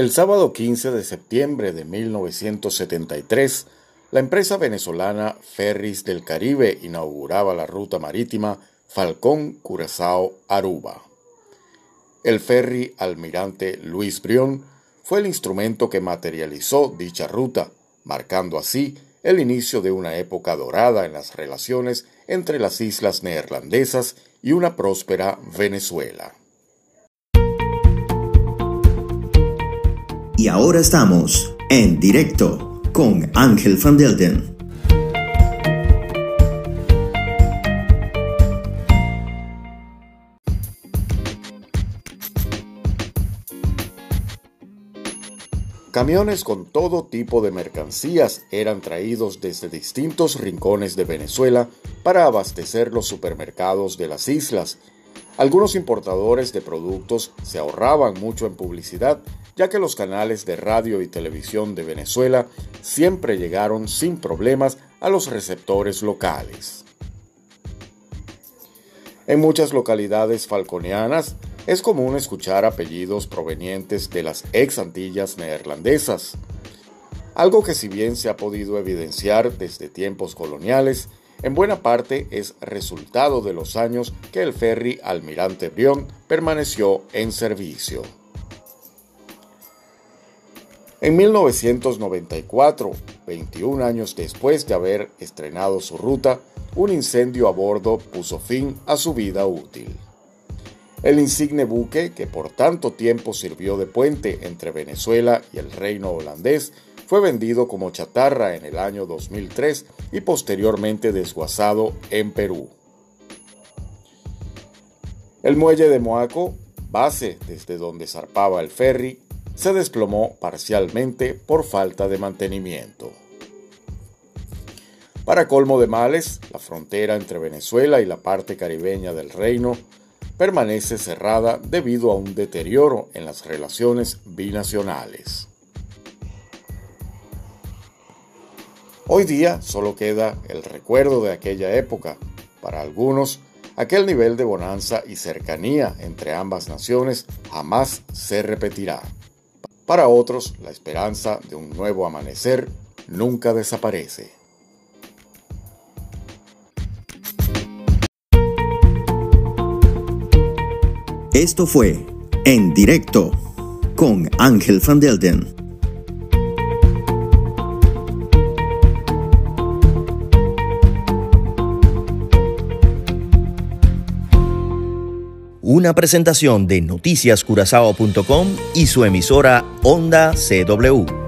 El sábado 15 de septiembre de 1973, la empresa venezolana Ferris del Caribe inauguraba la ruta marítima Falcón Curazao Aruba. El ferry Almirante Luis Brión fue el instrumento que materializó dicha ruta, marcando así el inicio de una época dorada en las relaciones entre las islas neerlandesas y una próspera Venezuela. Y ahora estamos en directo con Ángel Van Delden. Camiones con todo tipo de mercancías eran traídos desde distintos rincones de Venezuela para abastecer los supermercados de las islas. Algunos importadores de productos se ahorraban mucho en publicidad, ya que los canales de radio y televisión de Venezuela siempre llegaron sin problemas a los receptores locales. En muchas localidades falconianas, es común escuchar apellidos provenientes de las ex Antillas neerlandesas, algo que si bien se ha podido evidenciar desde tiempos coloniales, en buena parte es resultado de los años que el ferry Almirante Brión permaneció en servicio. En 1994, 21 años después de haber estrenado su ruta, un incendio a bordo puso fin a su vida útil. El insigne buque, que por tanto tiempo sirvió de puente entre Venezuela y el reino holandés, fue vendido como chatarra en el año 2003 y posteriormente desguazado en Perú. El muelle de Moaco, base desde donde zarpaba el ferry, se desplomó parcialmente por falta de mantenimiento. Para colmo de males, la frontera entre Venezuela y la parte caribeña del reino permanece cerrada debido a un deterioro en las relaciones binacionales. Hoy día solo queda el recuerdo de aquella época. Para algunos, aquel nivel de bonanza y cercanía entre ambas naciones jamás se repetirá. Para otros, la esperanza de un nuevo amanecer nunca desaparece. Esto fue En Directo con Ángel Van Delden. Una presentación de noticiascurazao.com y su emisora Onda CW.